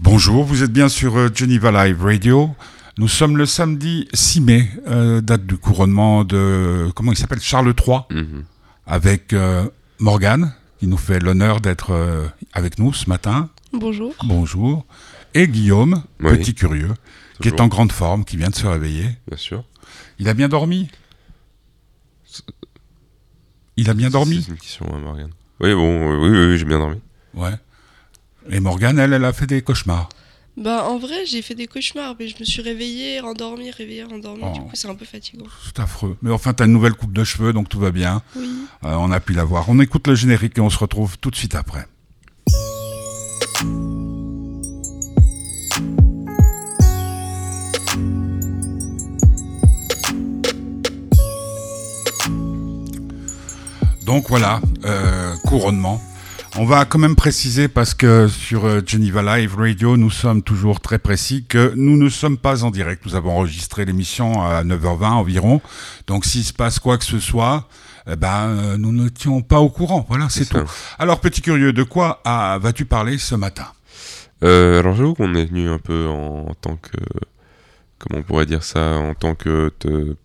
Bonjour, vous êtes bien sur euh, Geneva Live Radio. Nous sommes le samedi 6 mai, euh, date du couronnement de, comment il s'appelle, Charles III, Mhm. avec euh, Morgane, qui nous fait l'honneur d'être euh, avec nous ce matin. Bonjour. Bonjour. Et Guillaume, Oui. petit curieux, qui est en grande forme, qui vient de se réveiller. Bien sûr. Il a bien dormi? Il a bien dormi? C'est une question Morgane. Oui, bon, oui, oui, oui, j'ai bien dormi. Ouais. Et Morgane, elle, elle a fait des cauchemars. Bah en vrai j'ai fait des cauchemars mais je me suis réveillée, rendormie, réveillée, rendormie. Oh. Du coup c'est un peu fatigant. C'est affreux. Mais enfin, t'as une nouvelle coupe de cheveux, donc tout va bien. Oui. Euh, on a pu la voir. On écoute le générique et on se retrouve tout de suite après. Donc voilà, euh, couronnement. On va quand même préciser parce que sur euh, Geneva Live Radio, nous sommes toujours très précis que nous ne sommes pas en direct. Nous avons enregistré l'émission à 9h20 environ. Donc s'il se passe quoi que ce soit, eh ben, euh, nous ne tiens pas au courant. Voilà, c'est tout. Alors petit curieux, de quoi ah, vas-tu parler ce matin? Euh, alors j'avoue qu'on est venu un peu en, en tant que... Comment on pourrait dire ça En tant que... te-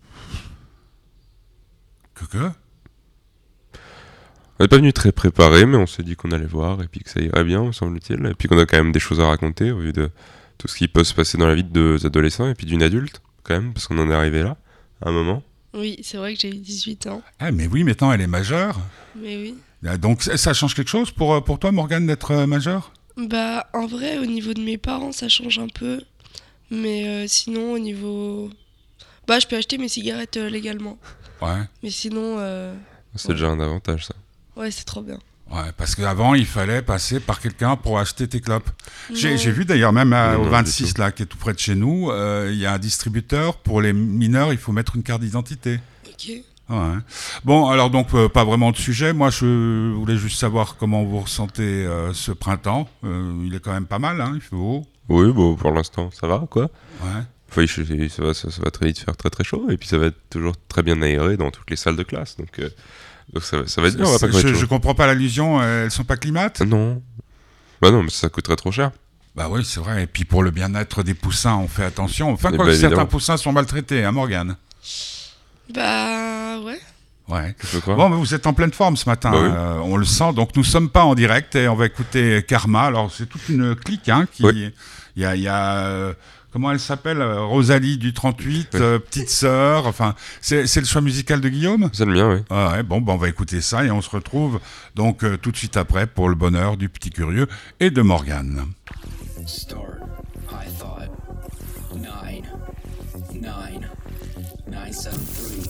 Que que? On n'est pas venu très préparé, mais on s'est dit qu'on allait voir et puis que ça irait bien, me semble-t-il. Et puis qu'on a quand même des choses à raconter au vu de tout ce qui peut se passer dans la vie de deux adolescents et puis d'une adulte, quand même, parce qu'on en est arrivé là, à un moment. Oui, c'est vrai que j'ai eu 18 ans. Ah mais oui, maintenant elle est majeure. Mais oui. Ah, Donc ça change quelque chose pour, euh, pour toi, Morgane, d'être euh, majeure? Bah en vrai au niveau de mes parents ça change un peu. Mais euh, sinon au niveau... Bah je peux acheter mes cigarettes euh, légalement. Ouais. Mais sinon... euh, C'est Ouais. déjà un avantage, ça. Ouais c'est trop bien. Ouais, parce qu'avant, il fallait passer par quelqu'un pour acheter tes clopes. J'ai vu d'ailleurs, même à- Non, au non, 26, du tout. là, qui est tout près de chez nous, euh, il y a un distributeur. Pour les mineurs, il faut mettre une carte d'identité. Ok. Ouais. Bon, alors donc, euh, pas vraiment de sujet. Moi, je voulais juste savoir comment vous ressentez euh, ce printemps. Euh, il est quand même pas mal, hein, il fait beau. Oui, bon, pour l'instant, ça va, quoi. Ouais. Enfin, ça, va, ça, ça va très vite faire très très chaud et puis ça va être toujours très bien aéré dans toutes les salles de classe. Donc, euh, donc ça, va- ça va être bien, on va pas je, je comprends pas l'allusion, euh, elles sont pas climates? Non. Bah non, mais ça coûterait trop cher. Bah oui, c'est vrai. Et puis pour le bien-être des poussins, on fait attention. Enfin, Eh quoi ben, que certains poussins sont maltraités, hein, Morgane? Bah ouais. Ouais. Bon, mais vous êtes en pleine forme ce matin, Bah oui. euh, on le sent. Donc nous sommes pas en direct et on va écouter Karma. Alors c'est toute une clique, hein, qui, Oui. il y a, il y a, euh, comment elle s'appelle, euh, Rosalie du 38, Oui. euh, petite sœur. Enfin, c'est le choix musical de Guillaume? C'est le mien, oui. Ah ouais, bon, ben, on va écouter ça et on se retrouve donc euh, tout de suite après pour le bonheur du petit curieux et de Morgane. Start. I thought. Nine. Nine. Nine, seven, three.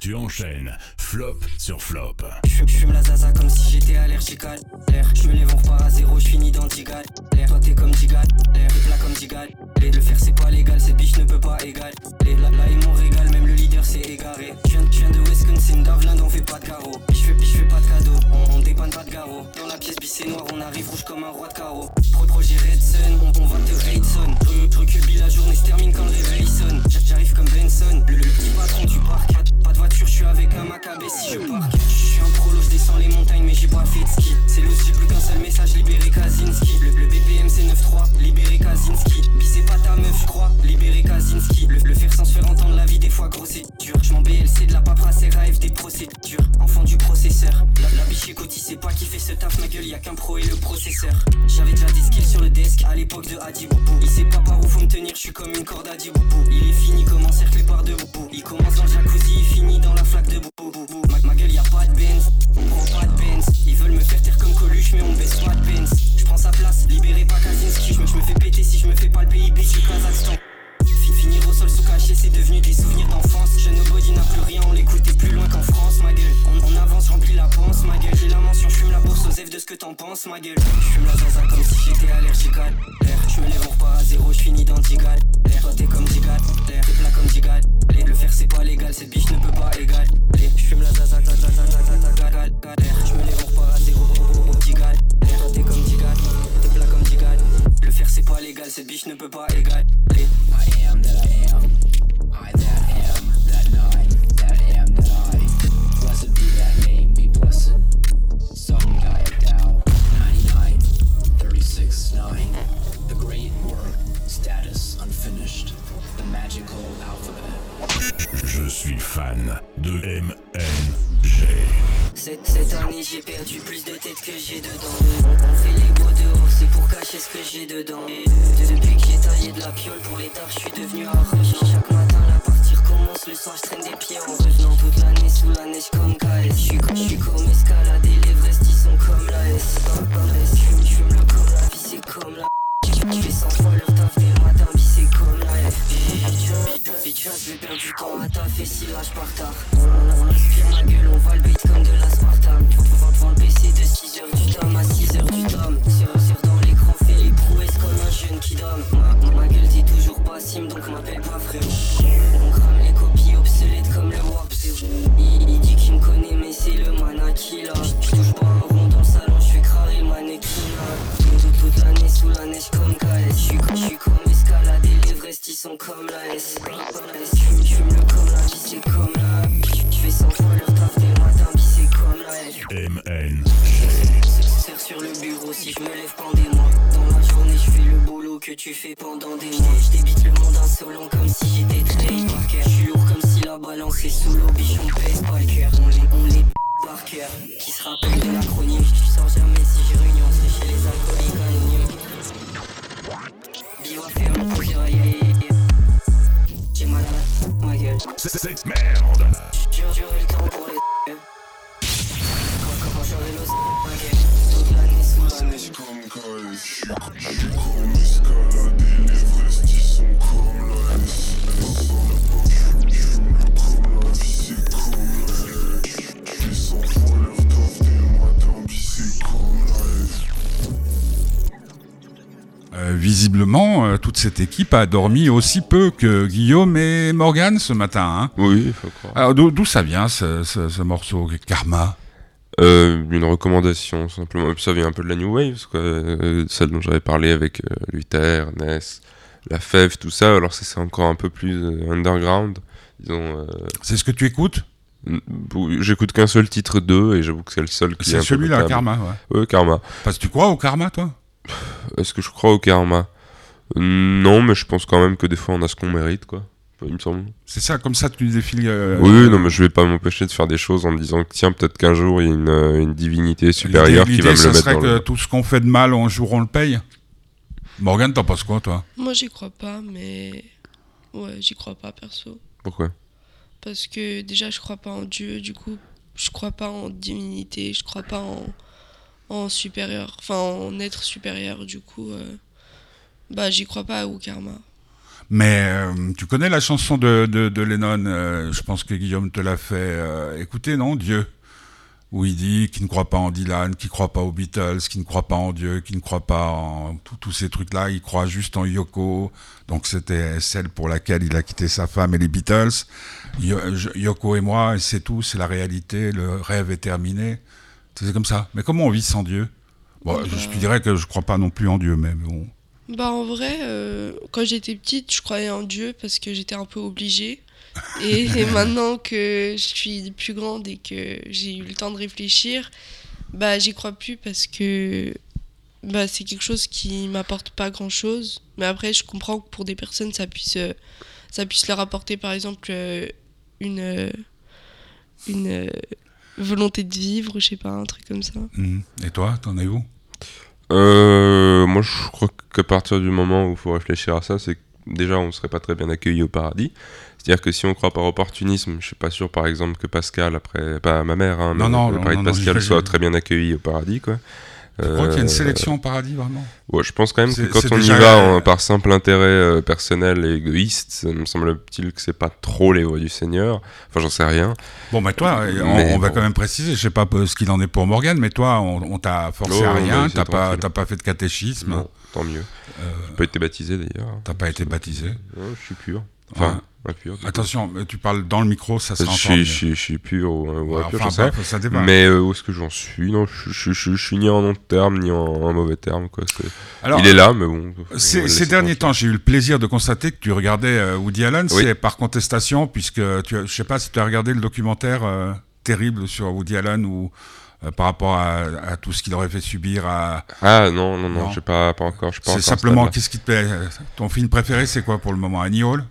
Tu enchaînes flop sur flop. Je fume la zaza comme si j'étais allergique à l'air. Je me lève, on repart à zéro, je finis dans Digal. L'air, toi comme Digal. L'air, plat comme Digal. Les- Le faire c'est pas légal, cette biche ne peut pas égaler. Les- Là, là ils m'ont régal, même le leader s'est égaré. Je viens, de Wisconsin, d'Avland, on fait pas de carreau. Je fais, je fais pas de cadeau, on, on dépanne pas de garrot. Dans la pièce bissée noire, on arrive rouge comme un roi de carreau. Pro projet Red Sun, on, on va te raid son. Je, je la journée se termine quand le réveil sonne. J'a- J'arrive comme Benson, le, le petit patron du parc. Pas, de- voiture, je suis avec un macabé si je parque. Je suis un prolo, je descends les montagnes, mais j'ai pas fait de ski. C'est le plus qu'un seul message, libéré Kaczynski. Le, le BPM c'est 9-3, libéré Kaczynski. Bisez pas ta meuf, je crois, libéré Kaczynski. Le, le faire sans se faire entendre la vie, des fois gros c'est dur. Je m'en BLC de la paperasse RAF des procédures. Enfant du processeur. La, la biche écoute, il sait pas qui fait ce taf, ma gueule, y a qu'un pro et le processeur. J'avais déjà des skills sur le desk à l'époque de Adiboubou. Il sait pas par où faut me tenir, je suis comme une corde à Adiboubou. Il est fini comme encerclé par deux boubou. Il commence dans le jacuzzi, il finit dans la flaque de boubou. Faire comme Coluche, mais on baisse pas de Benz. Je prends sa place, libéré pas Kaczynski. Je me, je fais péter si je me fais pas le PIB du Kazakhstan. Fi- Finir au sol sous caché, c'est devenu des souvenirs d'enfance. Jeune nobody n'a plus rien, on l'écoutait plus loin qu'en France, ma gueule. On, avance, remplit la panse, ma gueule. J'ai la mention, je fume la bourse aux F de ce que t'en penses, ma gueule. Je fume la zaza comme si j'étais allergique à l'air. Je me lève, repart à zéro, je finis dans Digal. L'air, toi t'es comme visiblement, euh, toute cette équipe a dormi aussi peu que Guillaume et Morgan ce matin. hein. Oui, il faut croire. Alors d'où ça vient ce, ce- ce morceau Karma? Euh, une recommandation, simplement. Ça vient un peu de la New Wave, quoi. Euh, celle dont j'avais parlé avec euh, Luther, Ness, La Fève, tout ça. Alors c'est encore un peu plus underground. Disons, C'est ce que tu écoutes? J'écoute qu'un seul titre d'eux et j'avoue que c'est le seul qui C'est celui-là. Karma. Ouais. Ouais, Karma. Parce que tu crois au Karma, toi? Est-ce que je crois au karma? Non, mais je pense quand même que des fois on a ce qu'on mérite, quoi. Il me semble. C'est ça, comme ça tu défiles. euh, oui, non, mais je vais pas m'empêcher de faire des choses en me disant que tiens, peut-être qu'un jour il y a une, euh, une divinité supérieure l'idée- qui va me le ça mettre serait dans que le. tout ce qu'on fait de mal, un jour on le paye. Morgan, t'en penses quoi, toi? Moi, j'y crois pas, mais. Ouais, j'y crois pas, perso. Pourquoi? Parce que déjà, je crois pas en Dieu, du coup, je crois pas en divinité, je crois pas en, en supérieur, enfin en être supérieur, du coup, euh, bah, j'y crois pas au karma. Mais euh, tu connais la chanson de, de, de Lennon, euh, je pense que Guillaume te l'a fait euh, écouter, non Dieu? Où il dit qu'il ne croit pas en Dylan, qu'il ne croit pas aux Beatles, qu'il ne croit pas en Dieu, qu'il ne croit pas en tous ces trucs-là, il croit juste en Yoko. Donc c'était celle pour laquelle il a quitté sa femme et les Beatles. Yo- je- Yoko et moi, c'est tout, c'est la réalité, le rêve est terminé. C'est comme ça. Mais comment on vit sans Dieu? Bon, je, je te dirais que je crois pas non plus en Dieu, mais bon. Bah, en vrai, euh, quand j'étais petite, je croyais en Dieu parce que j'étais un peu obligée. Et, et maintenant que je suis plus grande et que j'ai eu le temps de réfléchir, bah, j'y crois plus parce que bah, c'est quelque chose qui m'apporte pas grand chose. Mais après, je comprends que pour des personnes, ça puisse, euh, ça puisse leur apporter par exemple euh, une, une volonté de vivre, je sais pas, un truc comme ça. Mhm. Et toi, t'en es où? Euh, moi, je crois qu'à partir du moment où il faut réfléchir à ça, c'est que déjà, on serait pas très bien accueilli au paradis. C'est-à-dire que si on croit par opportunisme, je suis pas sûr, par exemple, que Pascal, après, pas ma mère, hein, mais Non, non, le non, pari de Pascal soit très bien accueilli au paradis, quoi. Tu crois qu'il y a une Euh, sélection au paradis, vraiment Ouais, je pense quand même que quand on déjà- y va en- par simple intérêt euh, personnel et égoïste, ça me semble-t-il que c'est pas trop les voies du Seigneur. Enfin, j'en sais rien. Bon, mais toi, on, Mais on va bon. quand même préciser, je sais pas ce qu'il en est pour Morgane, mais toi, on, on t'a forcé Oh, à va rien, t'as pas, t'as pas fait de catéchisme, Non, tant mieux. euh, J'ai pas été baptisé d'ailleurs. t'as pas été baptisé. Non, je suis pur. Enfin. Attention, tu parles dans le micro, ça sera suis, je suis, je suis pur ou, ou Ouais, impur, enfin, j'en sais rien. bref, ça dépend. Mais euh, où est-ce que j'en suis? Non, je, je, suis ni en bon terme ni en, en mauvais terme. Quoi. C'est- Alors, Il est là, mais bon. on va Ces, derniers temps, j'ai eu le plaisir de constater que tu regardais euh, Woody Allen, Oui. c'est par contestation, puisque tu, as- je sais pas si tu as regardé le documentaire euh, terrible sur Woody Allen ou euh, par rapport à, à tout ce qu'il aurait fait subir à. Ah non, non, non, Non. pas, pas encore. je suis pas C'est encore à ce simplement, qu'est-ce qui te plaît? Euh, Ton film préféré, c'est quoi pour le moment? Annie Hall?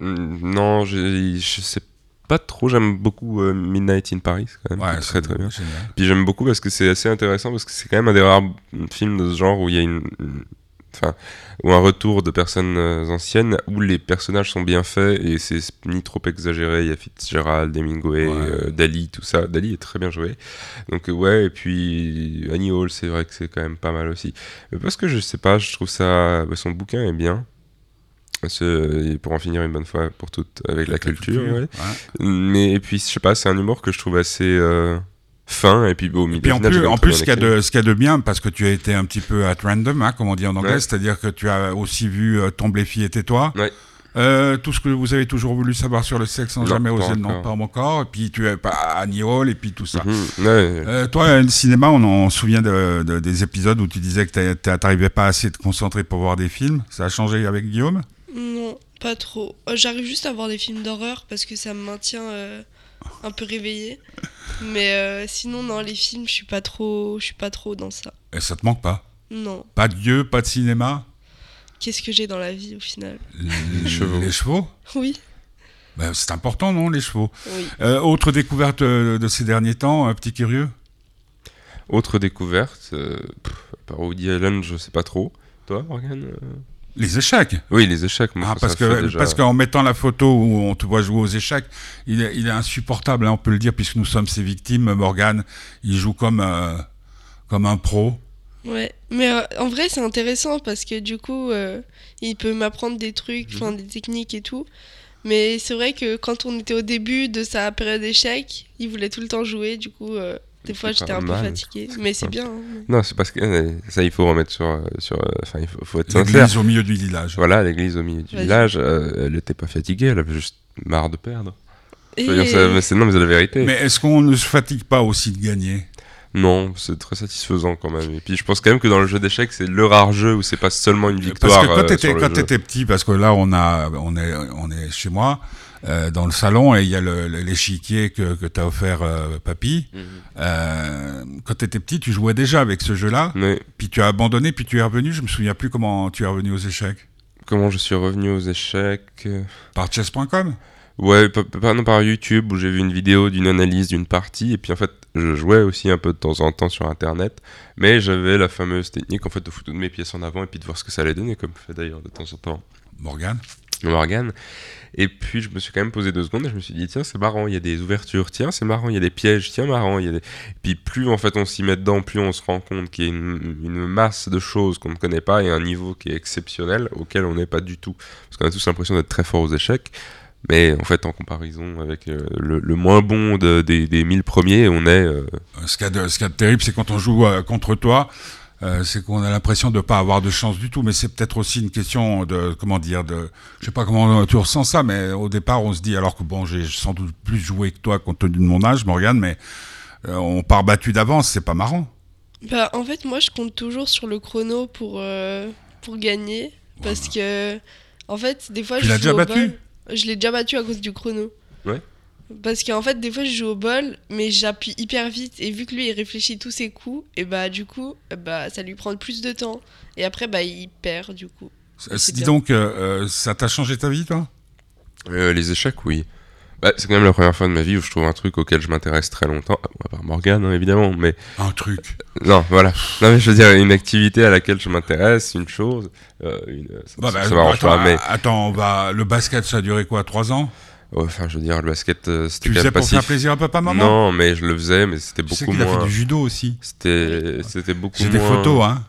Non, j'ai- je sais pas trop. J'aime beaucoup euh, Midnight in Paris, c'est quand même Ouais, très très bien. génial. Puis j'aime beaucoup parce que c'est assez intéressant parce que c'est quand même un des rares films de ce genre où il y a une, une- enfin, ou un retour de personnes euh, anciennes où les personnages sont bien faits et c'est ni trop exagéré. Il y a Fitzgerald, Hemingway, Ouais. euh, Dali, tout ça. Dali est très bien joué. Donc euh, ouais, et puis Annie Hall, c'est vrai que c'est quand même pas mal aussi. Mais parce que je sais pas, je trouve ça, bah, son bouquin est bien. Ce- pour en finir une bonne fois pour toutes avec la, culture. ouais. ouais. Mais et puis je sais pas, c'est un humour que je trouve assez euh, fin et puis au milieu. Et puis en plus, en plus ce qu'il y, a de- ce qu'il y a de bien, parce que tu as été un petit peu at random, hein, comme on dit en anglais, Ouais. c'est-à-dire que tu as aussi vu euh, Tomber fille et tais-toi. Euh, tout ce que vous avez toujours voulu savoir sur le sexe sans Non, jamais oser le nom, pas mon corps. Et puis tu as pas Annie Hall et puis tout ça. Mhm. Euh, toi, le cinéma, on, se souvient de, de- des épisodes où tu disais que t'as- t'arrivais pas assez à te concentrer pour voir des films. Ça a changé avec Guillaume? Non, pas trop. Euh, J'arrive juste à voir des films d'horreur parce que ça me maintient euh, un peu réveillée. Mais euh, sinon, non, les films, je suis pas trop, je suis pas trop dans ça. Et ça te manque pas? Non. Pas de Dieu, pas de cinéma? Qu'est-ce que j'ai dans la vie au final? Les, chevaux. Les chevaux? Oui, Ben, C'est important, non, les chevaux? Oui. Euh, Autre découverte de ces derniers temps, un petit curieux? Autre découverte, euh, part Woody Allen, je sais pas trop. Toi, Morgan euh Les échecs Oui, les échecs. moi, Ah, parce que déjà- parce qu'en mettant la photo où on te voit jouer aux échecs, il est, il est insupportable, hein, on peut le dire, puisque nous sommes ses victimes. Morgan, il joue comme euh, comme un pro. Ouais, mais euh, en vrai c'est intéressant parce que du coup euh, il peut m'apprendre des trucs, enfin des techniques et tout. Mais c'est vrai que quand on était au début de sa période d'échec, il voulait tout le temps jouer, du coup euh, des fois j'étais un peu mal. fatiguée. Mais c'est bien. hein. Non, c'est parce que euh, ça, il faut remettre sur, euh, sur. euh, Enfin, il faut, faut être sincère. L'église au milieu du village. Voilà, l'église au milieu du village, euh, elle était pas fatiguée, elle avait juste marre de perdre. Et... Dire c'est non, mais c'est la vérité. Mais est-ce qu'on ne se fatigue pas aussi de gagner? Non, c'est très satisfaisant quand même. Et puis je pense quand même que dans le jeu d'échecs, c'est le rare jeu où c'est pas seulement une victoire. Parce que quand euh, t'étais quand t'étais petit, parce que là on a on est on est chez moi euh, dans le salon et il y a l'échiquier que que t'as offert euh, papy. Mhm. Euh, quand t'étais petit, tu jouais déjà avec ce jeu-là. Puis tu as abandonné, puis tu es revenu. Je me souviens plus comment tu es revenu aux échecs. comment je suis revenu aux échecs Par chess.com. Ouais, pas, pas- non, par YouTube où j'ai vu une vidéo d'une analyse d'une partie et puis en fait je jouais aussi un peu de temps en temps sur internet, mais j'avais la fameuse technique en fait de foutre toutes mes pièces en avant et puis de voir ce que ça allait donner, comme fait d'ailleurs de temps en temps Morgan. Morgan. Et puis je me suis quand même posé deux secondes et je me suis dit tiens c'est marrant, il y a des ouvertures, tiens c'est marrant, il y a des pièges, tiens marrant, il y a des... Et puis plus en fait on s'y met dedans, plus on se rend compte qu'il y a une, masse de choses qu'on ne connaît pas et un niveau qui est exceptionnel auquel on n'est pas du tout. Parce qu'on a tous l'impression d'être très fort aux échecs. Mais en fait, en comparaison avec euh, le, moins bon de- des, des 1000 premiers, on est. euh, ce qu'il y a de terrible, c'est quand on joue euh, contre toi, euh, c'est qu'on a l'impression de ne pas avoir de chance du tout. Mais c'est peut-être aussi une question de, comment dire, de, je sais pas comment tu ressens ça, mais au départ, on se dit, alors que bon, j'ai sans doute plus joué que toi compte tenu de mon âge, Morgan, mais euh, on part battu d'avance, c'est pas marrant. Bah, en fait, moi, je compte toujours sur le chrono pour, euh, pour gagner. Parce que, en fait, des fois, Tu je l'as déjà battu. Je l'ai déjà battu à cause du chrono. Ouais. Parce qu'en fait, des fois, je joue au bol, mais j'appuie hyper vite. Et vu que lui, il réfléchit tous ses coups, et bah, du coup, euh, bah, ça lui prend plus de temps. Et après, bah, il perd, du coup. Dis bien. donc, euh, euh, ça t'a changé ta vie, toi? Euh, les échecs, oui. Bah, c'est quand même la première fois de ma vie où je trouve un truc auquel je m'intéresse très longtemps. Ah, bon, à part Morgan, hein, évidemment, mais. Un truc. Non, voilà. Non, mais je veux dire, une activité à laquelle je m'intéresse, une chose. euh, une... Ça, Bah, bah, ça m'arrange attends, pas, mais. attends, va, le basket, ça a duré quoi, trois ans? Ouais, Enfin, je veux dire, le basket, euh, c'était Tu faisais pour faire plaisir à papa, maman? Non, mais je le faisais, mais c'était Tu sais beaucoup qu'il a fait moins. du judo aussi. C'était c'était beaucoup J'ai moins. des photos, hein.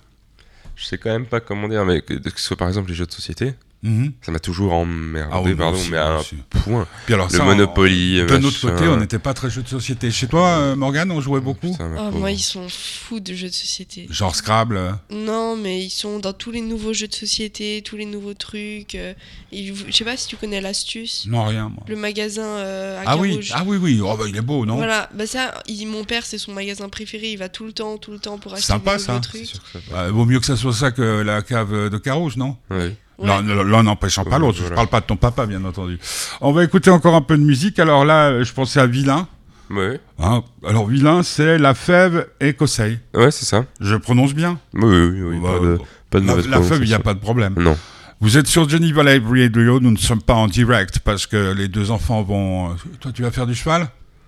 Je sais quand même pas comment dire, mais que, que ce soit par exemple les jeux de société, Mhm. ça m'a toujours emmerdé, Ah oui, pardon, aussi, mais à un point. Puis alors Le ça, Monopoly, on- de notre côté, on n'était pas très jeux de société. Chez toi, euh, Morgane, on jouait beaucoup Putain, Oh, pauvre. moi, ils sont fous de jeux de société. Genre Scrabble. euh. Non, mais ils sont dans tous les nouveaux jeux de société, tous les nouveaux trucs. euh, je sais pas si tu connais l'astuce. Non, rien, moi. Le magasin euh, à Ah oui, ah oui, oui. Oh, bah, il est beau, non? Voilà, bah ça, il- mon père, c'est son magasin préféré. Il va tout le temps, tout le temps pour acheter Sympa, des ça. nouveaux trucs. sûr que ça Bah, Vaut mieux que ça soit ça que la cave de Carouge, non? Ouais. L'un n'empêchant pas l'autre. Je parle pas de ton papa, bien entendu. On va écouter encore un peu de musique. Alors là, euh, je pensais à Vilain. Ouais, hein. Alors Vilain, c'est la fève écossaise. ouais c'est ça. Je prononce bien? Oui, oui, oui, Bah, pas de, pas de La, la fève, il n'y a pas de problème. Non. Vous êtes sur Geneva Live Radio, nous ne sommes pas en direct parce que les deux enfants vont... Toi, tu vas faire du cheval?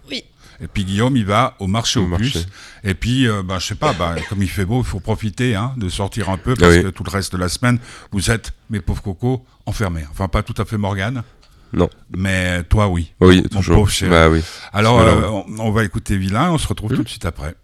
Oui. Et puis Guillaume, il va au marché Au au bus. marché. Et puis, euh, bah, je sais pas, bah, comme il fait beau, il faut profiter hein, de sortir un peu parce oui. que tout le reste de la semaine, vous êtes, mes pauvres cocos, enfermés. Enfin, pas tout à fait Morgane. Non. Mais toi, oui. Oui, Mon toujours. pauvre chéri. Bah oui. Alors, euh, on, on va écouter Vilain, on se retrouve Mhm. tout de suite après.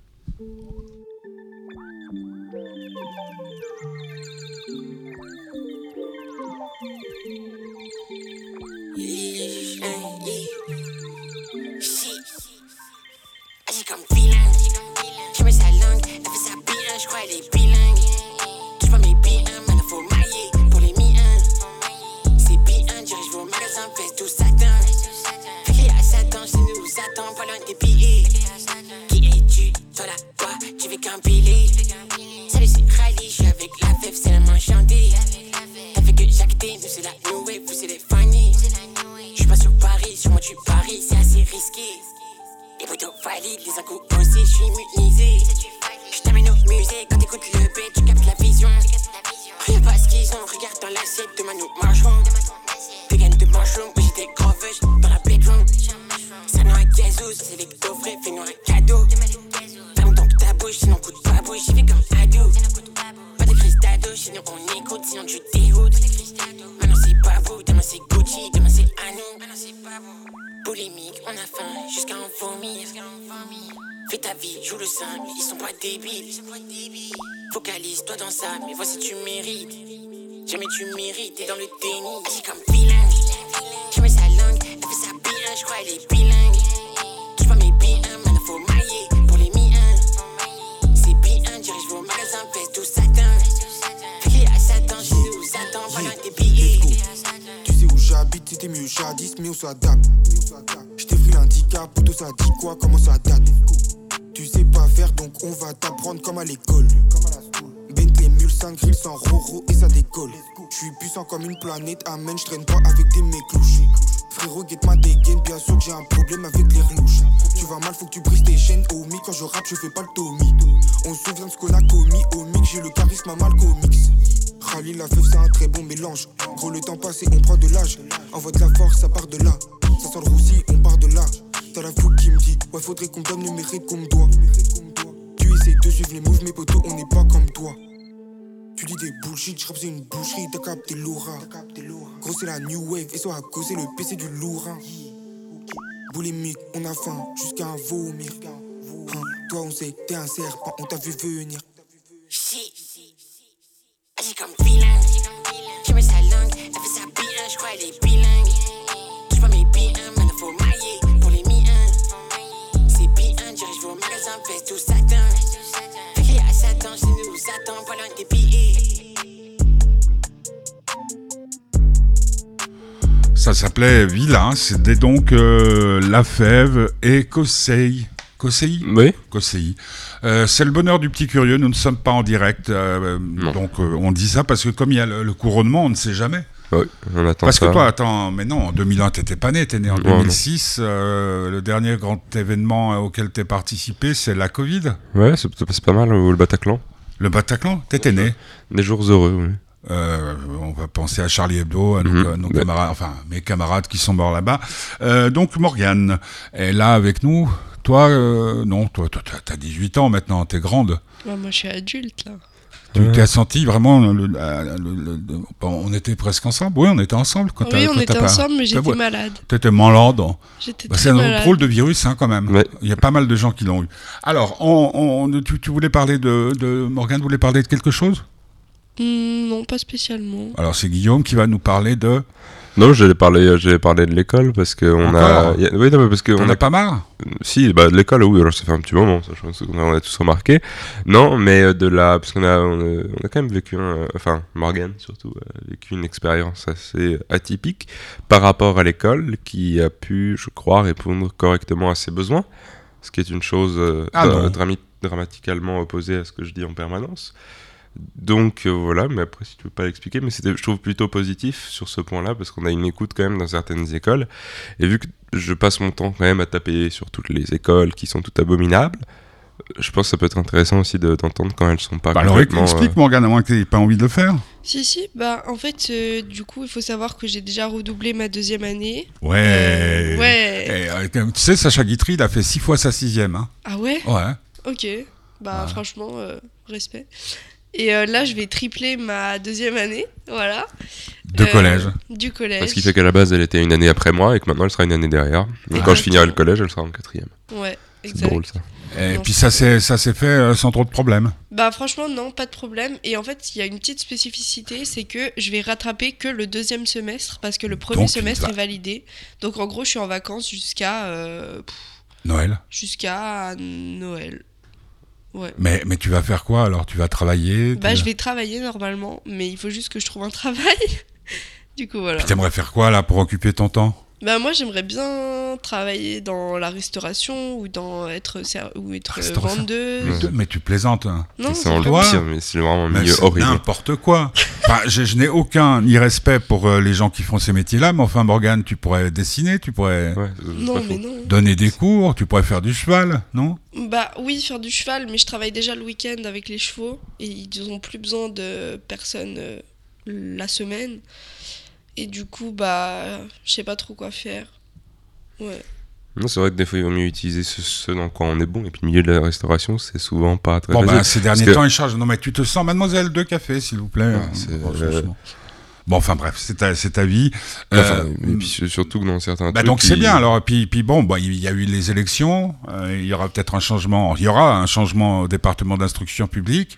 Tu paries, c'est assez risqué. Les poteaux valides, les incous aussi, je suis immunisé. Je t'amène au musée, quand t'écoutes le B, tu captes la vision. Regarde pas ce qu'ils ont, regarde dans l'assiette, demain nous mangerons. Dans ça, mais voici tu mérites. Jamais tu mérites, t'es dans le déni. Agis comme bilingue. Je mets sa langue, elle fait sa bien, je crois elle est bilingue. Tu vois mes bien, maintenant faut mailler pour les mi-un. C'est bien, dirige vos magasins, fais tout satin. Qu'il y a Satan, chez nous attend, pas loin des billets. Tu sais où j'habite, c'était mieux jadis, mais on s'adapte. J't'ai pris l'handicap, tout ça dit quoi, comment ça date? Tu sais pas faire, donc on va t'apprendre comme à l'école. 5 grilles sans roro et ça décolle. J'suis puissant comme une planète, amen, j'traîne pas avec des méclouches. Frérot, guette ma dégaine, bien sûr que j'ai un problème avec les relouches. Tu vas mal, faut que tu brises tes chaînes, homie. Quand je rappe, je fais pas le Tommy. On se souvient de ce qu'on a commis, mix, j'ai le charisme à mal comics. Khalil, la feuve, c'est un très bon mélange. Gros, le temps passé, on prend de l'âge. Envoie de la force, ça part de là. Ça sort le roussi, on part de là. T'as la fou qui me dit, ouais, faudrait qu'on donne le mérite qu'on me doit. Tu essayes de suivre les moves, mes potos, on n'est pas comme toi. Tu dis des bullshit, je c'est une boucherie, t'as capté l'aura. Gros, c'est la new wave, et soit à causer le PC du lourd. Boulimique, on a faim, jusqu'à un vomir. Hein, toi, on sait que t'es un serpent, on t'a vu venir. Shit. Agis comme bilingue. Je mets sa langue, elle fait sa bien, je crois elle est bilingue. Tu vois mes bien, maintenant faut mailler pour les mi-un. C'est bien, dirige vos magasins, fais tout satin. Fait a Satan, chez nous attend, pas loin des Ça s'appelait Vilain, c'était donc euh, La Fève et Kosei. Kosei Oui. Kosei. Euh, c'est le bonheur du petit curieux, nous ne sommes pas en direct, euh, donc on dit ça parce que comme il y a le, le couronnement, on ne sait jamais. Oui, on attend Parce ça. que toi, attends, mais non, en 2001, t'étais pas né, t'es né en Non, non. 2006. euh, le dernier grand événement auquel t'es participé, c'est la Covid. Ouais, c'est c'est pas mal, ou le Bataclan. Le Bataclan, t'étais né. Des jours heureux, oui. Euh, on va penser à Charlie Hebdo, à nos, Mhm. à nos Ouais. camarades, enfin mes camarades qui sont morts là-bas. Euh, donc Morgane est là avec nous. Toi, euh, non, toi, toi, t'as- t'as 18 ans maintenant, t'es grande. Bah, moi, je suis adulte, là. Tu Ouais. t'as senti vraiment, le- la- le- le- le- bon, on était presque ensemble. Oui, on était ensemble quand oui, on quand était pas- ensemble, mais j'étais ouais. malade. T'étais malade. J'étais Bah, c'est un drôle de virus hein, quand même. Ouais. Il y a pas mal de gens qui l'ont eu. Alors, on, on- tu, tu voulais parler de, de Morgane voulait parler de quelque chose? Hmm, non, pas spécialement. Alors c'est Guillaume qui va nous parler de. Non, j'allais parler, j'allais parler de l'école parce que on a. Encore y a- Oui, non, mais parce que On a a pas marre Si, bah, de l'école, oui, alors ça fait un petit moment, ça, je pense qu'on a, on a tous remarqué. Non, mais euh, de la. Parce qu'on a, on a, on a quand même vécu, un, euh, enfin, Morgan surtout, a vécu une expérience assez atypique par rapport à l'école qui a pu, je crois, répondre correctement à ses besoins, ce qui est une chose euh, Ah dra- dramaticalement opposée à ce que je dis en permanence. Donc euh, voilà, mais après si tu veux pas l'expliquer, mais c'était je trouve plutôt positif sur ce point-là parce qu'on a une écoute quand même dans certaines écoles et vu que je passe mon temps quand même à taper sur toutes les écoles qui sont toutes abominables, Je pense que ça peut être intéressant aussi de- d'entendre quand elles sont pas Bah alors explique euh, Morgane, à moins que tu pas envie de le faire. Si, si, bah en fait, euh, du coup, il faut savoir que j'ai déjà redoublé ma deuxième année. Ouais. Euh, ouais. Et, euh, tu sais, Sacha Guitry, il a fait six fois sa sixième. Hein. Ah ouais? Ouais. Ok. Bah Ouais. franchement, euh, respect. Et euh, là, je vais tripler ma deuxième année, voilà. De Euh, collège. Du collège. Ce qui fait qu'à la base, elle était une année après moi et que maintenant, elle sera une année derrière. Donc, quand je finirai le collège, elle sera en quatrième. Ouais, C'est exact. drôle ça. Et Non, puis ça s'est ça s'est fait euh, sans trop de problèmes. Bah franchement non, pas de problème. Et en fait, il y a une petite spécificité, c'est que je vais rattraper que le deuxième semestre parce que le premier Donc, semestre est validé. Donc en gros, je suis en vacances jusqu'à euh, pff, Noël. jusqu'à Noël. Ouais. Mais, mais tu vas faire quoi alors? Tu vas travailler Bah je vais travailler normalement, mais il faut juste que je trouve un travail. du coup voilà. Puis t'aimerais faire quoi là pour occuper ton temps? Bah moi j'aimerais bien travailler dans la restauration ou dans être ser- ou être euh, vendeuse. mais, tu- mais tu plaisantes. hein. Non, c'est le pire, mais c'est vraiment un milieu c'est horrible. n'importe quoi. Enfin, je je n'ai aucun irrespect pour euh, les gens qui font ces métiers-là, mais enfin, Morgane, tu pourrais dessiner, tu pourrais Ouais, Non mais non. donner des cours, tu pourrais faire du cheval, non? Bah oui, faire du cheval, mais je travaille déjà le week-end avec les chevaux et ils ont plus besoin de personnes euh, la semaine. Et du coup, bah, je sais pas trop quoi faire. Ouais. Non, c'est vrai que des fois, il vaut mieux utiliser ce, ce dans quoi on est bon. Et puis, le milieu de la restauration, c'est souvent pas très Bon, facile. bah, ces derniers que- temps, il charge. Non, mais tu te sens, mademoiselle, deux cafés, s'il vous plaît. Ah, c'est- Bon, euh. Bon, enfin, bref, c'est ta, c'est ta vie. Enfin, Euh, et puis sur- surtout que dans certains Bah trucs, donc c'est il- bien alors et puis puis bon bah, il y a eu les élections euh, il y aura peut-être un changement il y aura un changement au département d'instruction publique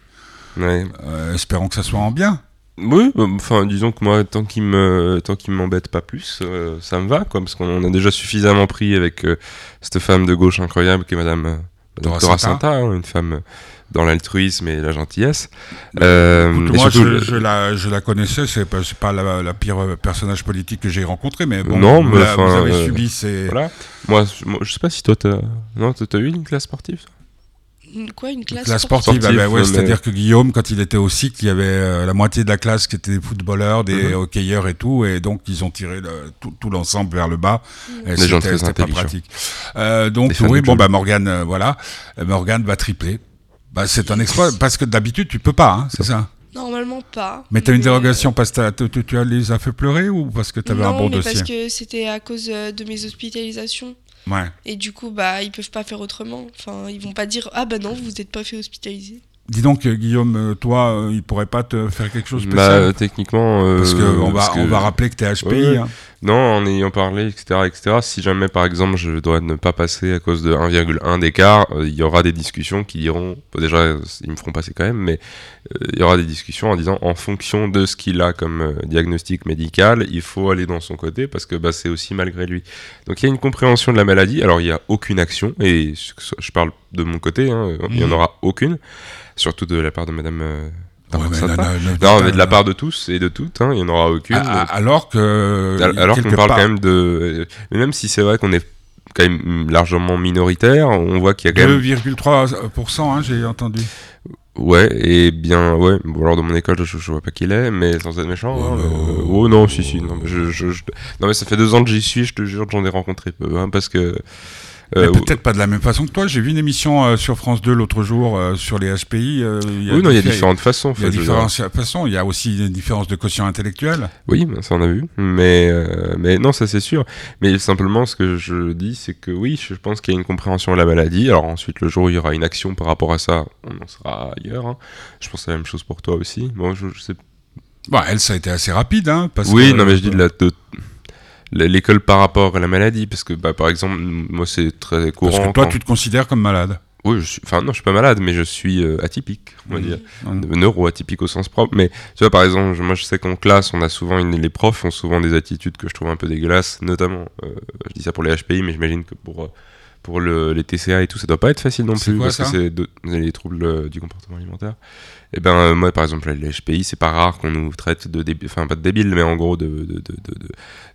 Ouais. Euh, espérons que ça soit en bien Oui, bah, enfin, disons que moi, tant qu'il me, tant qu'il m'embête pas plus, euh, ça me va, quoi, parce qu'on a déjà suffisamment pris avec euh, cette femme de gauche incroyable qui est Madame euh, Dora Dora Santa. Hein, une femme dans l'altruisme et la gentillesse. Euh, Écoute, et moi surtout, je, la, je la connaissais c'est pas, c'est pas la, la pire personnage politique que j'ai rencontré mais bon Non, mais la- vous avez euh, subi ces Voilà. Moi, je- moi, je sais pas si toi, t'as, non, t'as eu une classe sportive Une- Quoi, une classe, classe sportive sportive, ah bah ouais, mais- c'est-à-dire que Guillaume, quand il était au cycle, il y avait euh, la moitié de la classe qui était des footballeurs, des Mhm. hockeyeurs et tout, et donc ils ont tiré le- tout, tout l'ensemble vers le bas. Et Des gens c'était- très c'était pas pratique. Euh, donc oui, bon bah Morgane, euh, voilà, Morgane va tripler. Bah, c'est un exploit parce que d'habitude tu peux pas, hein, c'est ça? Normalement pas. Mais t'as une mais, dérogation parce que tu, tu- tu as les as fait pleurer ou parce que t'avais un non, bon mais dossier? parce que c'était à cause de mes hospitalisations. Ouais. Et du coup, bah, ils peuvent pas faire autrement. Enfin, ils vont pas dire Ah bah non, vous êtes pas fait hospitaliser. Dis donc euh, Guillaume, euh, toi, euh, il pourrait pas te faire quelque chose de Bah, spécial techniquement. euh, Parce que on va que- on va rappeler que t'es HPI. Ouais, ouais. hein. Non, en ayant parlé, etc., etc., si jamais, par exemple, je dois ne pas passer à cause de 1,1 d'écart, euh, il y aura des discussions qui diront, bon, déjà, ils me feront passer quand même, mais euh, il y aura des discussions en disant, en fonction de ce qu'il a comme euh, diagnostic médical, il faut aller dans son côté, parce que bah, c'est aussi malgré lui. Donc il y a une compréhension de la maladie, alors il n'y a aucune action, et je parle de mon côté, hein, il n'y en Mhm. aura aucune, surtout de la part de Madame... euh, Ouais, mais Santa. non, non, non, Non, mais de la part de tous et de toutes, hein, il n'y en aura aucune. Alors que Al- Alors qu'on parle part- quand même de. Mais même si c'est vrai qu'on est quand même largement minoritaire, on voit qu'il y a quand même. 2,3%, hein, j'ai entendu. Ouais, et bien, ouais. Bon, alors dans mon école, je, je vois pas qui il est, mais sans être méchant. Ouais, hein, mais, euh, euh, oh non, si, si. Non, mais je, je- non, mais ça fait deux ans que j'y suis, je te jure j'en ai rencontré peu. hein, parce que. Euh, Peut-être pas de la même façon que toi. J'ai vu une émission euh, sur France 2 l'autre jour euh, sur les HPI. il y a oui, non, il y a diffé- différentes façons. Il y a différentes façons. Il y a aussi une différence de quotient intellectuel. Oui, ben, ça on a vu. Mais, mais non, ça c'est sûr. Mais simplement, ce que je dis, c'est que oui, je pense qu'il y a une compréhension de la maladie. Alors ensuite, le jour où il y aura une action par rapport à ça, on en sera ailleurs. hein. Je pense c'est la même chose pour toi aussi. Bon, je, je sais Bon, elle, ça a été assez rapide. Hein, parce oui, que- non, mais je dis de la. de- L'école par rapport à la maladie, parce que bah, par exemple, moi c'est très courant. Parce que toi, quand- tu te considères comme malade. Oui, je suis... enfin non, je suis pas malade, mais je suis euh, atypique, on va dire. Mhm. Neuroatypique au sens propre. Mais tu vois, par exemple, moi je sais qu'en classe, on a souvent une... les profs ont souvent des attitudes que je trouve un peu dégueulasses, notamment, euh, je dis ça pour les HPI, mais j'imagine que pour, euh, pour le... les TCA et tout, ça doit pas être facile non plus, quoi, parce ça que c'est de- les troubles euh, du comportement alimentaire. Et ben euh, moi, par exemple, les HPI, c'est pas rare qu'on nous traite de enfin pas de débiles, mais en gros de, de, de, de,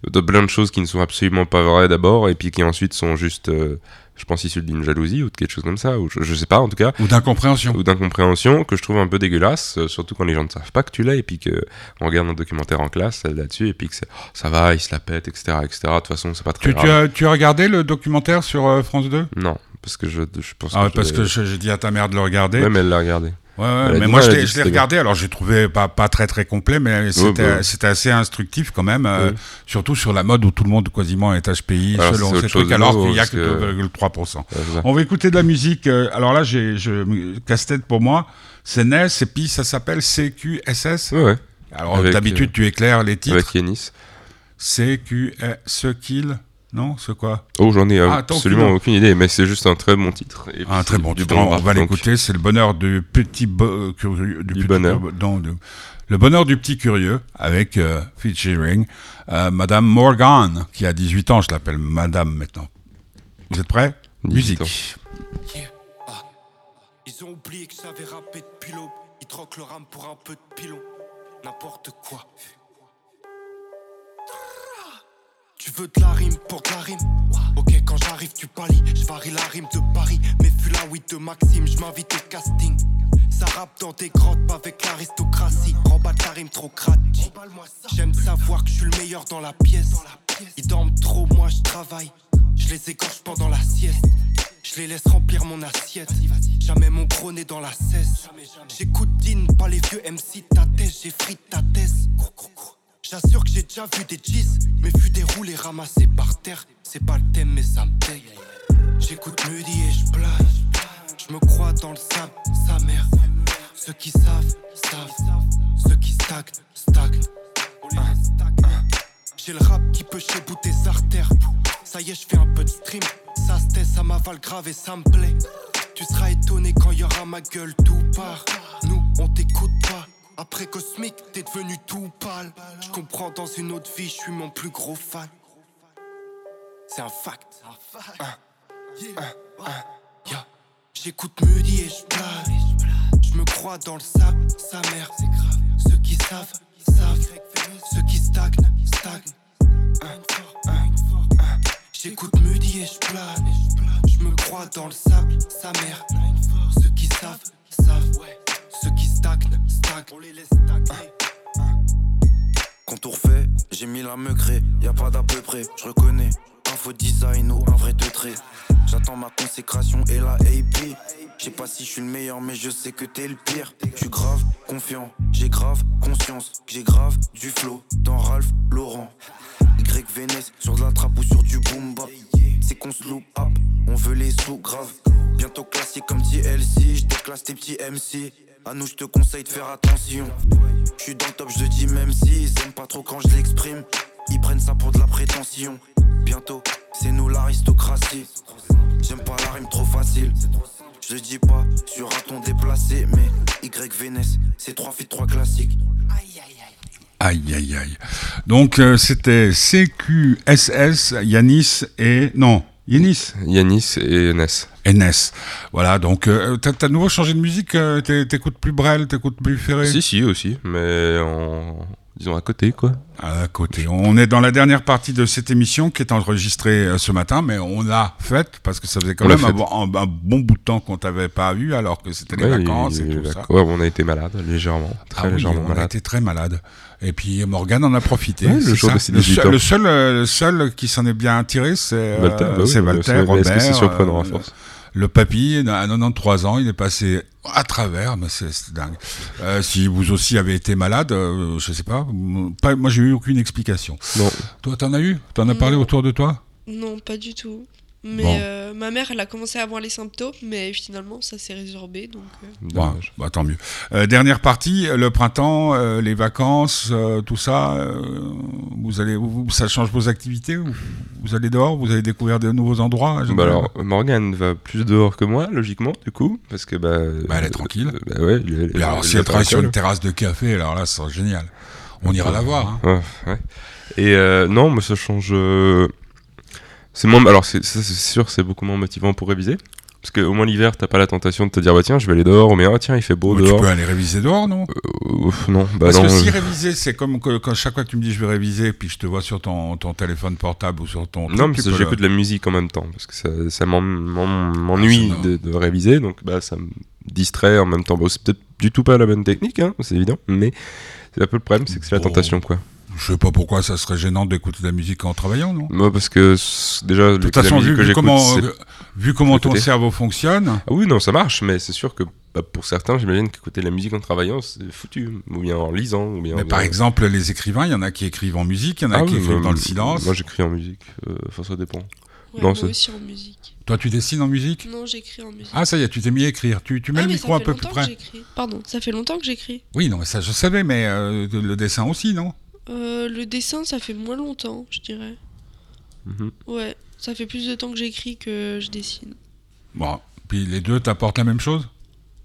de- de plein de choses qui ne sont absolument pas vraies d'abord, et puis qui ensuite sont juste, euh, je pense, issues d'une jalousie ou de quelque chose comme ça, ou je, je sais pas en tout cas Ou d'incompréhension. ou d'incompréhension que je trouve un peu dégueulasse, euh, surtout quand les gens ne savent pas que tu l'as et puis que on regarde un documentaire en classe euh, là-dessus et puis que c'est oh, ça va, il se la pète, etc., etc. De toute façon, c'est pas très Tu, tu grave. as, tu as regardé le documentaire sur euh, France 2 Non, parce que je, je pense Ah, que parce je que je- j'ai dit à ta mère de le regarder. Même elle l'a regardé. Ouais, ouais, mais moi je l'ai regardé, alors j'ai trouvé pas, pas très très complet, mais c'était bah. c'était assez instructif quand même, euh, surtout sur la mode où tout le monde quasiment est HPI, Alors, selon ces trucs, alors qu'il n'y a que que- 2,3%. Ouais, c'est ça. On va écouter de la musique, euh, alors là j'ai je, casse-tête pour moi, c'est NES et puis ça s'appelle CQSS. Ouais, ouais. Alors d'habitude euh, tu éclaires les titres, Avec Yanis. CQ, ce qu'il, non, c'est quoi Oh, j'en ai euh, Ah, absolument aucune idée, mais c'est juste un très bon titre. Et Un très bon titre, on rap, va l'écouter, c'est le bonheur du petit bo- euh, curieux, du, Du petit bonheur. curieux- non, de- le bonheur du petit curieux avec euh, featuring euh, Madame Morgan qui a 18 ans, je l'appelle Madame maintenant. Vous êtes prêts? 18 Musique. Yeah. Ah. Ils ont oublié que j'avais rappé depuis l'aube. Ils troquent leur âme pour un peu de pilon. N'importe quoi. Tu veux de la rime pour de la rime Ok, quand j'arrive, tu pâlis. Je varie la rime de Paris. Mais fus la weed de Maxime, je m'invite au casting. Ça rappe dans des grottes, pas avec l'aristocratie. Remballe ta rime trop cratty. J'aime savoir que je suis le meilleur dans la pièce. Ils dorment trop, moi je travaille. Je les égorge pendant la sieste. Je les laisse remplir mon assiette. Jamais mon gros nez dans la cesse. J'écoute Dean, pas les vieux MC. Ta tête, j'ai frite ta thèse. J'assure que j'ai déjà vu des G's, mais vu des roulés ramassés par terre. C'est pas le thème, mais ça me paye. J'écoute Muddy et je plage. Je me crois dans le sable, sa mère. Ceux qui savent, savent. Ceux qui stagnent, stagnent. Un, un. J'ai le rap qui peut chez tes artères. Ça y est, je fais un peu de stream. Ça se tait, ça m'avale grave et ça me plaît. Tu seras étonné quand y aura ma gueule tout part. Nous, on t'écoute. Après Cosmic, t'es devenu tout pâle. Je comprends dans une autre vie, je suis mon plus gros fan. C'est un fact. Un, un, un, yeah. J'écoute Muddy et je plane. Je me crois dans le sable, sa mère. C'est grave. Ceux qui savent, savent. Ceux qui stagnent, stagnent. J'écoute Muddy et je plane. Je me crois dans le sable, sa mère. Ceux qui savent, savent. Ceux qui stagnent, stagnent. On les laisse stagner. Contour fait, j'ai mis la meugrée, y a pas d'à peu près, je reconnais. Un faux design ou un vrai deux traits. J'attends ma consécration et la AP. Je sais pas si je suis le meilleur, mais je sais que t'es le pire. Suis grave confiant, j'ai grave conscience j'ai grave du flow dans Ralph Laurent. Y Vénès sur de la trappe ou sur du boom bap. C'est qu'on se loupe up, on veut les sous grave. Bientôt classé comme TLC, je déclasse tes petits MC. À nous, je te conseille de faire attention. Je suis dans le top, je dis même si ils aiment pas trop quand je l'exprime. Ils prennent ça pour de la prétention. Bientôt, c'est nous l'aristocratie. J'aime pas la rime trop facile. Je dis pas sur un ton déplacé, mais Y c'est trois feats, trois classiques. Aïe, aïe, aïe. Donc, euh, c'était CQSS, Yanis et... Non, Yanis Yanis et Ness. et Ness. Voilà, donc, euh, t'as de nouveau changé de musique euh, t'é- T'écoutes plus Brel, t'écoutes plus Ferré? Si, si, aussi, mais en. Disons à côté, quoi. À côté. On est dans la dernière partie de cette émission qui est enregistrée euh, ce matin, mais on l'a faite parce que ça faisait quand On même un, bon- un- un bon bout de temps qu'on t'avait pas vu alors que c'était les Ouais, vacances il- et tout ça. ouais, on a été malade, légèrement. Très Ah oui, légèrement on a malade. été très malade. Et puis Morgan en a profité. Ouais, le c'est jour ça. de ses le, 18 seul, ans. le seul, euh, le seul qui s'en est bien tiré, c'est euh, Walter, bah oui, c'est mais Walter Robert. Est-ce que c'est surprenant à euh, force Le papy, à 93 ans, il est passé à travers, mais c'est dingue. Euh, si vous aussi avez été malade, euh, je sais pas, moi j'ai eu aucune explication. Non. Toi, t'en as eu? T'en as parlé Non. autour de toi? Non, pas du tout. Mais Bon. euh, ma mère, elle a commencé à avoir les symptômes, mais finalement, ça s'est résorbé. Donc, euh, Bon, Dommage. bah, tant mieux. Euh, dernière partie, le printemps, euh, les vacances, euh, tout ça. euh, vous allez, vous- ça change vos activités vous, vous allez dehors, vous allez découvrir de nouveaux endroits. Bah alors, Morgane va plus dehors que moi, logiquement, du coup, parce que bah. Bah, elle est tranquille. euh, Bah ouais, alors, si elle travaille sur une terrasse de café, alors là, c'est génial. On ira la voir. hein. Ouais, ouais. Et euh, non, mais ça change. C'est moins. Alors, c'est ça, c'est sûr, c'est beaucoup moins motivant pour réviser. Parce qu'au moins l'hiver, t'as pas la tentation de te dire, bah tiens, je vais aller dehors, bien, ah, tiens, il fait beau Mais tu dehors. peux aller réviser dehors, non? Euh, non, bah Parce non. que si euh, réviser, c'est comme que, quand chaque fois que tu me dis je vais réviser, puis je te vois sur ton, ton téléphone portable ou sur ton. Non, mais tu j'écoute le- de la musique en même temps, parce que ça, ça m'en- m'en- m'ennuie Ah, de, de réviser, donc bah, ça me distrait en même temps. Bon, c'est peut-être du tout pas la bonne technique, hein, c'est évident, mais c'est un peu le problème, c'est que c'est la tentation, quoi. Je sais pas pourquoi ça serait gênant d'écouter de la musique en travaillant, non? Moi, parce que déjà, De toute façon, vu, que vu j'écoute, comment, c'est- euh, vu comment ton cerveau fonctionne, Ah oui, non, ça marche, mais c'est sûr que bah, pour certains, j'imagine qu'écouter de la musique en travaillant, c'est foutu. Ou bien en lisant, ou bien. mais en par exemple, les écrivains, il y en a qui écrivent en musique, il y en a Ah qui oui, écrivent dans le silence. Moi, j'écris en musique. euh, Enfin, ça dépend. Ouais, Non, moi aussi en musique. Toi, tu dessines en musique? Non, j'écris en musique. Ah, ça y est, tu t'es mis à écrire. Tu, tu mets Ah, le micro un peu plus près. j'écris. Pardon, ça fait longtemps que j'écris. Oui, non, mais ça, je savais, mais euh, le dessin aussi, non? Euh, le dessin, ça fait moins longtemps, je dirais. Mhm. Ouais, ça fait plus de temps que j'écris que je dessine. Bon, puis les deux t'apportent la même chose?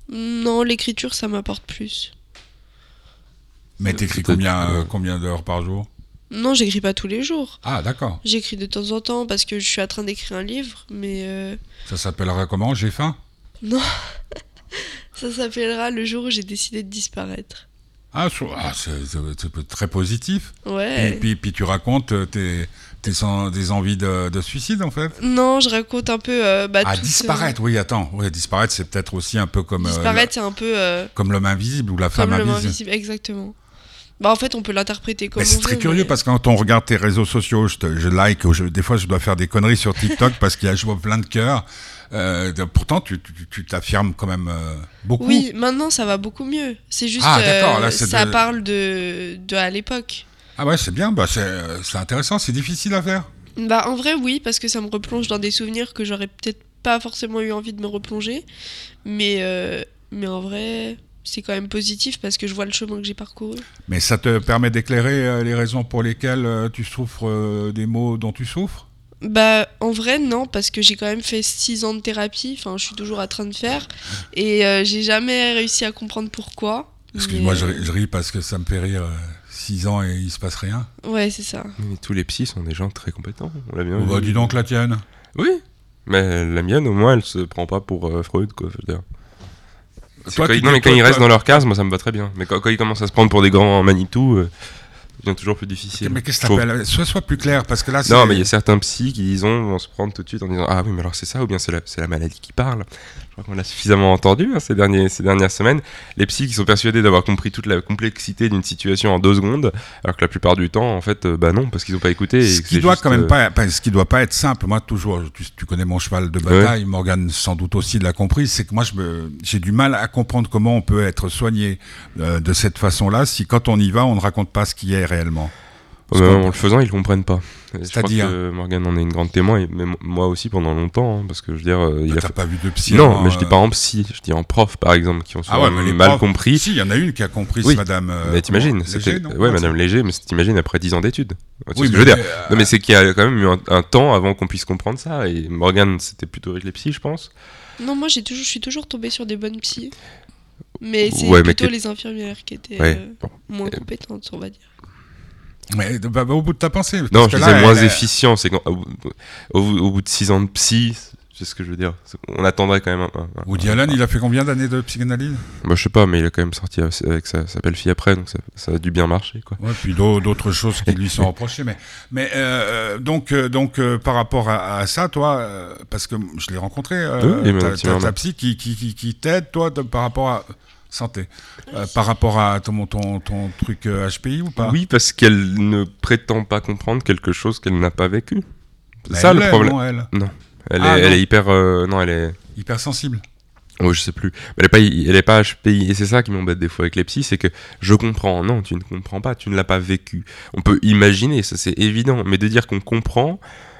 Non, l'écriture, ça m'apporte plus. Mais t'écris combien, euh, combien d'heures par jour? Non, j'écris pas tous les jours. Ah, d'accord. J'écris de temps en temps parce que je suis en train d'écrire un livre, mais euh, Ça s'appellera comment? J'ai faim? Ça s'appellera le jour où j'ai décidé de disparaître. Ah, ah, c'est très positif. Et Ouais. puis, puis tu racontes euh, tes, tes sen- des envies de, de suicide, en fait? Non, je raconte un peu. euh, bah, Ah, disparaître, oui, attends. Oui, disparaître, c'est peut-être aussi un peu comme, euh, euh, disparaître, c'est un peu euh, comme l'homme invisible ou la femme comme invisible. invisible, exactement. Bah, en fait, on peut l'interpréter comme c'est très veut, curieux mais- parce que quand on regarde tes réseaux sociaux, je, te- je like, je- des fois je dois faire des conneries sur TikTok parce qu'il y a je vois plein de cœurs. Euh, pourtant, tu t'affirmes quand même euh, beaucoup. Oui, maintenant ça va beaucoup mieux. C'est juste Ah, là, ça de- parle de, de à l'époque. Ah ouais, c'est bien, bah, c'est intéressant, c'est difficile à faire. Bah en vrai oui parce que ça me replonge dans des souvenirs que j'aurais peut-être pas forcément eu envie de me replonger, mais euh, mais en vrai c'est quand même positif parce que je vois le chemin que j'ai parcouru. Mais ça te permet d'éclairer les raisons pour lesquelles tu souffres des maux dont tu souffres? Bah en vrai non parce que j'ai quand même fait 6 ans de thérapie, enfin je suis toujours en train de faire et euh, j'ai jamais réussi à comprendre pourquoi. Excuse-moi, mais, je, euh, je ris parce que ça me fait rire. 6 ans et il se passe rien. Ouais c'est ça. Mais tous les psys sont des gens très compétents. On l'a bien Oh, bah, dis donc la tienne. Oui. Mais la mienne, au moins, elle se prend pas pour euh, Freud, quoi. Je veux dire. Toi, quand non, mais quand ils restent dans leur case, moi, ça me va très bien. Mais quand, quand ils commencent à se prendre pour des grands Manitou, euh, devient toujours plus difficile. Mais qu'est-ce que t'appelles Sois, sois plus clair parce que là, c'est. Non, mais il y a certains psys qui disons, vont se prendre tout de suite en disant Ah oui, mais alors c'est ça, ou bien c'est la, c'est la maladie qui parle. Je crois qu'on l'a suffisamment entendu hein, ces, derniers, ces dernières semaines. Les psys qui sont persuadés d'avoir compris toute la complexité d'une situation en deux secondes, alors que la plupart du temps, en fait, euh, bah non, parce qu'ils n'ont pas écouté. et Ce qui doit juste, quand même euh, pas, ce qui doit pas être simple. Moi, toujours, tu, tu connais mon cheval de bataille. Morgane sans doute aussi l'a compris. C'est que moi, je me, j'ai du mal à comprendre comment on peut être soigné euh, de cette façon-là si quand on y va, on ne raconte pas ce qui est réellement. Ouais, Parce qu'on- en le faisant, ils comprennent pas. C'est-à-dire Morgan en est une grande témoin, et même moi aussi pendant longtemps, hein, parce que je veux dire, euh, il Bah, a fait- pas vu de psy Non, avant, mais je dis euh, pas en psy, je dis en prof par exemple, qui ont Ah souvent ouais, mais les mal profs- compris. Si, il y en a une qui a compris, Oui, c'est Madame. euh, mais t'imagines, c'était- Léger, non ouais, Madame Léger, mais t'imagines après 10 ans d'études. Oui, ce que je veux mais, dire. euh, Non, mais c'est qu'il y a quand même eu un, un temps avant qu'on puisse comprendre ça, et Morgan, c'était plutôt avec les psys, je pense. Non, moi j'ai toujours, je suis toujours tombée sur des bonnes psys. Mais c'est Ouais, plutôt les infirmières qui étaient Ouais, euh, bon. moins Euh, compétentes, on va dire. Mais bah, va au bout de ta pensée. parce Non, que je là, disais moins elle- efficient, c'est au, au- au bout de 6 ans de psy, c'est ce que je veux dire. On attendrait quand même un. un- un- Woody Allen, il a fait combien d'années de psychanalyse? Moi, je sais pas, mais il a quand même sorti avec sa, sa belle-fille après, donc ça, ça a dû bien marcher, quoi. Ouais, puis d'au- d'autres choses qui lui sont reprochées. Mais, mais euh, donc, euh, donc euh, par rapport à, à ça, toi, parce que je l'ai rencontré, euh, Oui, ta, ta- psy qui, qui, qui, qui t'aide, toi, de- par rapport à santé, Euh, par rapport à ton, ton, ton truc euh, HPI ou pas? Oui, parce qu'elle ne prétend pas comprendre quelque chose qu'elle n'a pas vécu. C'est Bah, ça le problème. non, elle? Elle, Ah, est, elle est hyper. euh, non, elle est. Hypersensible. Oh, je sais plus. Elle est pas, elle est pas HPI. Et c'est ça qui m'embête des fois avec les psys, c'est que je comprends. Non, tu ne comprends pas, tu ne l'as pas vécu. On peut imaginer, ça c'est évident. Mais de dire qu'on comprend,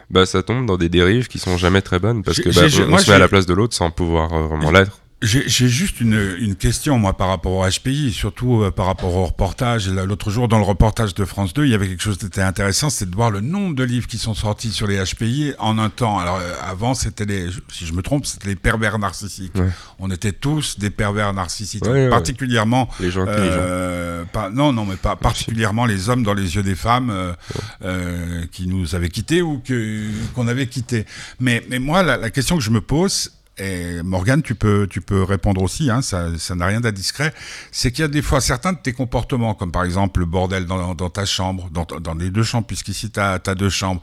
bah ça tombe dans des dérives qui sont jamais très bonnes parce que bah, on, moi, se met à la place de l'autre sans pouvoir euh, vraiment l'être. J'ai juste une, une question, moi, par rapport au HPI, surtout euh, par rapport au reportage. L'autre jour, dans le reportage de France 2, il y avait quelque chose d'était intéressant, c'est de voir le nombre de livres qui sont sortis sur les HPI en un temps. Alors, euh, avant, c'était les, si je me trompe, c'était les pervers narcissiques. Ouais. On était tous des pervers narcissiques, Ouais, ouais. particulièrement... Les gens euh, pas, non, non, mais pas particulièrement les hommes dans les yeux des femmes euh, euh, qui nous avaient quittés ou que qu'on avait quittés. Mais, mais moi, la, la question que je me pose, et Morgane, tu peux, tu peux répondre aussi, hein, ça, ça n'a rien d'indiscret, c'est qu'il y a des fois certains de tes comportements, comme par exemple le bordel dans, dans ta chambre, dans, dans les deux chambres, puisqu'ici tu as, deux chambres.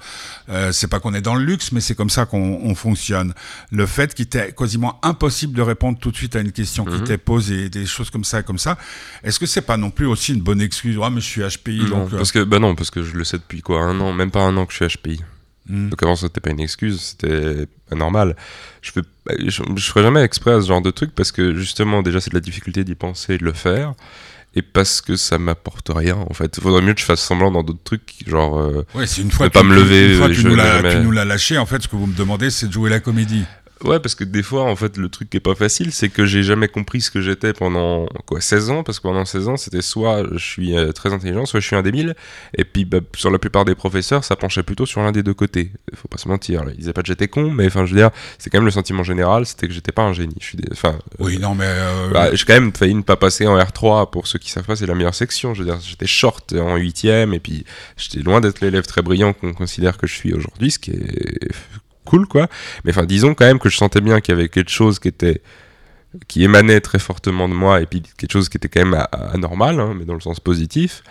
Euh, c'est pas qu'on est dans le luxe, mais c'est comme ça qu'on on fonctionne. Le fait qu'il t'est quasiment impossible de répondre tout de suite à une question qui Mhm. t'est posée, des choses comme ça, comme ça, est-ce que c'est pas non plus aussi une bonne excuse? Ah, mais je suis HPI, Non, donc. euh, parce que bah non, parce que je le sais depuis quoi, un an, même pas un an que je suis HPI. Hmm. Donc avant, c'était pas une excuse, c'était normal. Je fais, je, je ferai jamais exprès à ce genre de truc parce que justement, déjà, c'est de la difficulté d'y penser et de le faire. Et parce que ça m'apporte rien, en fait. Faudrait mieux que je fasse semblant dans d'autres trucs, genre. euh, Ouais, c'est une fois Ne que pas me lever, Une fois que tu nous l'as lâché, en fait, ce que vous me demandez, c'est de jouer la comédie. Ouais, parce que des fois, en fait, le truc qui est pas facile, c'est que j'ai jamais compris ce que j'étais pendant quoi 16 ans, parce que pendant 16 ans, c'était soit je suis euh, très intelligent, soit je suis un débile. Et puis, bah, sur la plupart des professeurs, ça penchait plutôt sur l'un des deux côtés. Faut pas se mentir. Ils disaient pas que j'étais con, mais enfin, je veux dire, c'est quand même le sentiment général, c'était que j'étais pas un génie. Je suis, des- enfin, Oui, non, mais. euh, bah, j'ai quand même failli ne pas passer en R3. Pour ceux qui savent pas, c'est la meilleure section. Je veux dire, j'étais short en 8 et puis j'étais loin d'être l'élève très brillant qu'on considère que je suis aujourd'hui, ce qui est cool, quoi. Mais enfin, disons quand même que je sentais bien qu'il y avait quelque chose qui était qui émanait très fortement de moi et puis quelque chose qui était quand même anormal, hein, mais dans le sens positif.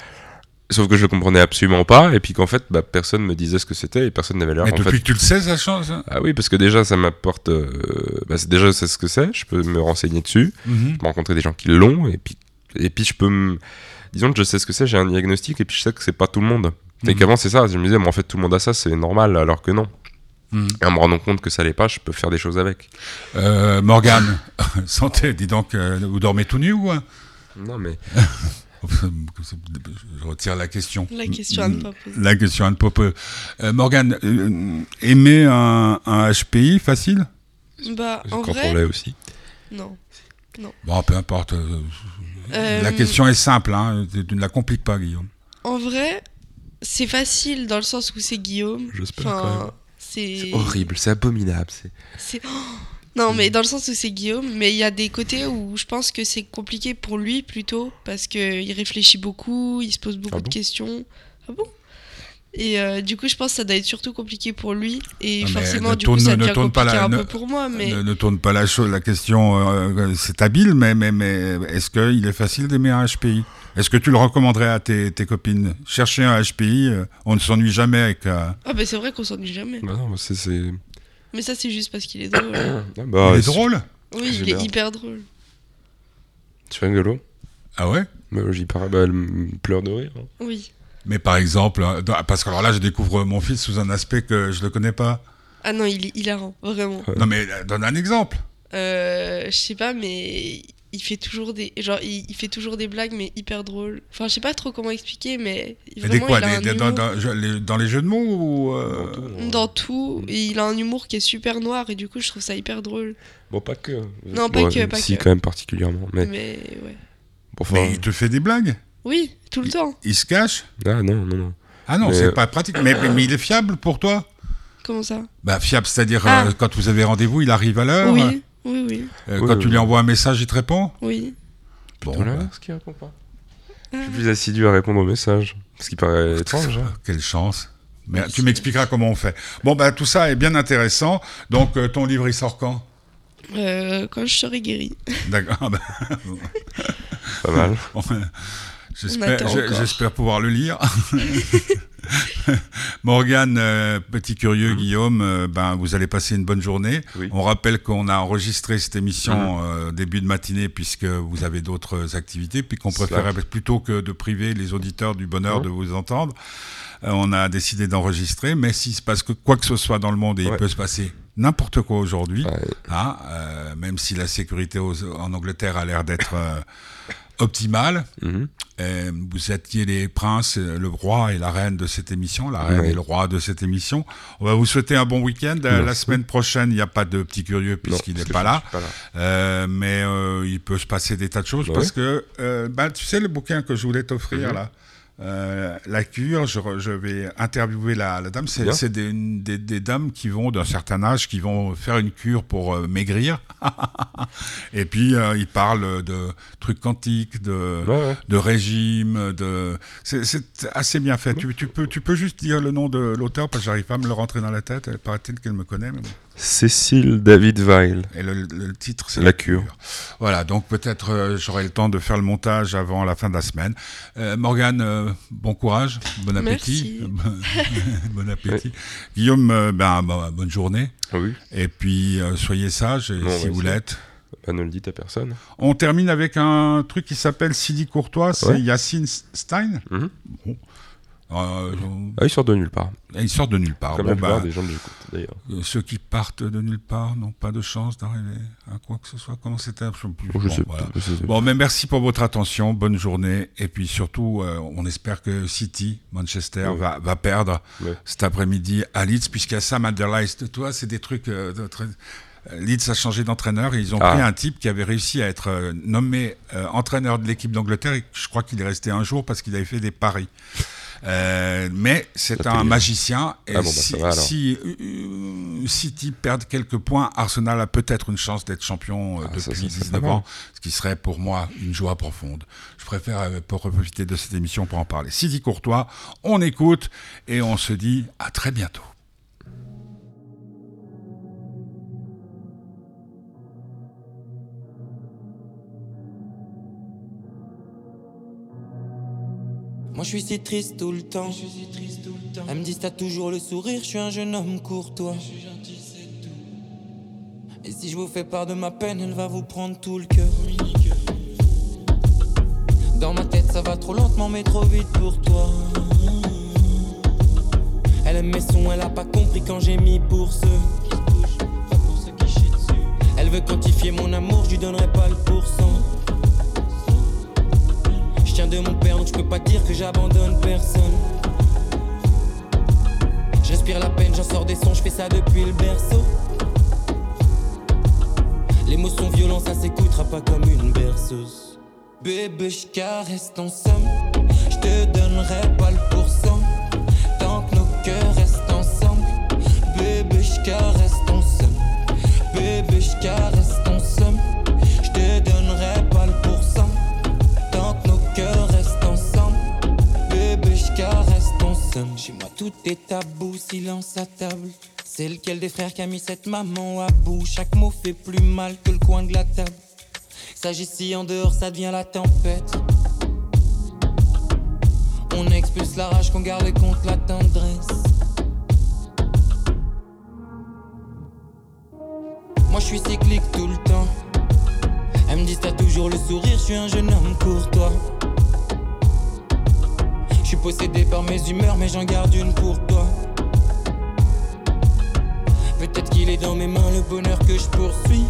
Sauf que je le comprenais absolument pas et puis qu'en fait, bah, personne me disait ce que c'était et personne n'avait l'air. mais en depuis fait, que tu le sais, ça change. hein ah oui, parce que déjà, ça m'apporte. euh, bah, déjà, c'est ce que c'est. Je peux me renseigner dessus. Je peux rencontrer des gens qui l'ont. Et puis, et puis, je peux me. Disons que je sais ce que c'est. J'ai un diagnostic. Et puis, je sais que c'est pas tout le monde. Et Mhm. qu'avant, c'est ça. Je me disais, mais en fait, tout le monde a ça. C'est normal. Alors que non. Et en me rendant compte que ça l'est pas, je peux faire des choses avec. Euh, Morgane, santé, dis donc, euh, vous dormez tout nu ou hein Non, mais. Je retire la question. La question à ne pas poser. La question à ne pas poser. Euh, Morgane, euh, aimer un, un HPI, facile? Bah, en quand vrai, on l'est aussi. non. Bon, peu importe. euh, La question est simple, hein, tu tu ne la compliques pas, Guillaume. En vrai, c'est facile dans le sens où c'est Guillaume. J'espère quand Enfin, même. C'est. Horrible. C'est abominable. C'est. Oh non, mais dans le sens où c'est Guillaume, mais il y a des côtés où je pense que c'est compliqué pour lui plutôt, parce qu'il réfléchit beaucoup, il se pose beaucoup Ah de questions. Ah bon? Et euh, du coup, je pense que ça doit être surtout compliqué pour lui, et Ah, forcément, du tourne- coup, ça ne devient tourne pas la- un ne- peu pour moi, mais. Ne, ne tourne pas la, chose, la question, euh, c'est habile, mais, mais, mais est-ce qu'il est facile d'aimer un HPI Est-ce que tu le recommanderais à tes, tes copines? Chercher un HPI, euh, on ne s'ennuie jamais avec... euh, Ah, bah c'est vrai qu'on s'ennuie jamais. Bah non, c'est. c'est- Mais ça, c'est juste parce qu'il est drôle. Ah, bah, il est drôle? Oui, il est hyper drôle. Tu rigolo? Ah ouais? Bah, J'y parais. Bah, elle me pleure de rire. hein. Oui. Mais par exemple, euh, parce que alors là, je découvre mon fils sous un aspect que je ne le connais pas. Ah non, il est hilarant, vraiment. Ouais. Non mais euh, donne un exemple. Euh, je sais pas, mais il fait toujours des genre il, il fait toujours des blagues, mais hyper drôles. Enfin, je sais pas trop comment expliquer, mais Mais des vraiment quoi il a des- un dans, humour dans- les, dans les jeux de mots ou... euh, Dans tout, hein. dans tout, et il a un humour qui est super noir, et du coup, je trouve ça hyper drôle. Bon, pas que. Non, pas que, pas si, que. quand même particulièrement. Mais, Mais ouais. bon, enfin, Mais il te fait des blagues Oui, tout le temps. Il se cache Ah non, non, non. Ah non, Mais, c'est euh, pas pratique. Mais, mais il est fiable pour toi Comment ça? Bah fiable, c'est-à-dire Ah. euh, quand vous avez rendez-vous, il arrive à l'heure. Oui, oui, oui, Euh, Oui, quand oui, tu lui envoies un message, il te répond. oui. Bon, Voilà, bah, ce qui répond pas. Ah. Je suis plus assidu à répondre aux messages. Ce qui paraît étrange. hein. quelle chance. Mais tu m'expliqueras comment on fait. Bon, bah tout ça est bien intéressant. Donc euh, ton livre, il sort quand? Euh, quand je serai guéri. D'accord. Pas mal. J'espère, pouvoir le lire. Morgane, euh, petit curieux, Guillaume, euh, ben, vous allez passer une bonne journée. Oui. On rappelle qu'on a enregistré cette émission euh, début de matinée puisque vous avez d'autres activités, puis qu'on préférait plutôt que de priver les auditeurs du bonheur Mhm. de vous entendre. euh, on a décidé d'enregistrer, mais s'il se passe que quoi que ce soit dans le monde, et il peut se passer n'importe quoi aujourd'hui, Ouais. hein, euh, même si la sécurité aux- en Angleterre a l'air d'être euh, optimale, Mhm. euh, vous étiez les princes, euh, le roi et la reine de cette émission, la reine Ouais. et le roi de cette émission. On va vous souhaiter un bon week-end. Euh, La semaine prochaine, il n'y a pas de petit curieux puisqu'il n'est pas là. suis pas là. Euh, mais euh, il peut se passer des tas de choses Ouais. parce que, euh, bah, tu sais, le bouquin que je voulais t'offrir Mhm. là, euh, la cure, je, vais interviewer la, la dame. C'est des, des, des dames qui vont d'un certain âge, qui vont faire une cure pour euh, maigrir. Et puis euh, ils parlent de trucs quantiques, de, Ouais, ouais. de régime, de. C'est assez bien fait. Tu, tu peux, tu peux juste dire le nom de l'auteur parce que j'arrive pas à me le rentrer dans la tête. Elle paraît-il qu'elle me connaît. Mais bon. Cécile David Weil. Et le, le titre, c'est La cure. Voilà, donc peut-être j'aurai le temps de faire le montage avant la fin de la semaine. Morgane, euh, bon courage, bon appétit. bon appétit. Guillaume, euh, ben, bon- bonne journée. Ah oui. Et puis euh, soyez sages, et Non, si vous l'êtes. Bah, ne le dites à personne. On termine avec un truc qui s'appelle Sidi Courtois, c'est Ouais. Yacine Stein. Mhm. Bon. Euh, Ah, il sort de nulle part. il sort de nulle part. Comme Bon, ben, des gens j'écoute, d'ailleurs. euh, ceux qui partent de nulle part n'ont pas de chance d'arriver à quoi que ce soit. Comment c'était Je. Oh, je Bon, sais voilà. pas, je. Bon, mais merci pour votre attention, bonne journée, et puis surtout, euh, on espère que City, Manchester, Ouais. va, va perdre Ouais. cet après-midi à Leeds, a Sam Alderweireld. Toi, c'est des trucs... euh, de très- euh, Leeds a changé d'entraîneur et ils ont Ah. pris un type qui avait réussi à être nommé entraîneur de l'équipe d'Angleterre et je crois qu'il est resté un jour parce qu'il avait fait des paris. Euh, mais c'est un magicien et Ah bon, bah, si, va, si, euh, euh, City perd quelques points, Arsenal a peut-être une chance d'être champion euh, Ah, depuis ça, ça, ça 19 va. ans, ce qui serait pour moi une joie profonde. Je préfère euh, pour profiter de cette émission pour en parler. City Courtois, on écoute et on se dit à très bientôt. Moi je suis si triste tout le temps. Elle me dit t'as toujours le sourire, je suis un jeune homme courtois. Et si je vous fais part de ma peine, elle va vous prendre tout le cœur. Dans ma tête ça va trop lentement mais trop vite pour toi. Elle aime mes sons, elle a pas compris quand j'ai mis pour ceux qui se bougent, pas pour ceux qui chient dessus. Elle veut quantifier mon amour, je lui donnerai pas le pourcent. Je tiens de mon père, donc je peux pas dire que j'abandonne personne. Je respire la peine, j'en sors des sons, je fais ça depuis le berceau. Les mots sont violents, ça s'écoutera pas comme une berceuse. Bébé, je caresse ton somme, je te donnerai pas le pourcent. Tant que nos cœurs restent ensemble, bébé, je caresse ton somme. Bébé, je caresse somme, tout est tabou, silence à table. C'est lequel des frères qui a mis cette maman à bout? Chaque mot fait plus mal que le coin de la table. S'agit en dehors, ça devient la tempête? On expulse la rage qu'on garde contre la tendresse. Moi, je suis cyclique tout le temps. Elle me dit t'as toujours le sourire, je suis un jeune homme courtois. Possédé par mes humeurs, mais j'en garde une pour toi. Peut-être qu'il est dans mes mains le bonheur que je poursuis.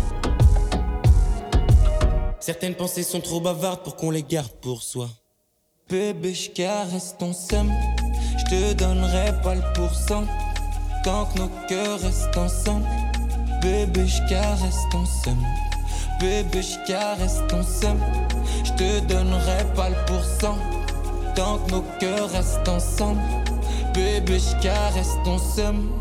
Certaines pensées sont trop bavardes pour qu'on les garde pour soi. Bébé, je caresse ton seum, je te donnerai pas le pourcent. Tant que nos cœurs restent ensemble, bébé, je caresse ton. Bébé, je ton je te donnerai pas le pourcent tant que nos cœurs restent ensemble. Bébé, je caresse ton somme.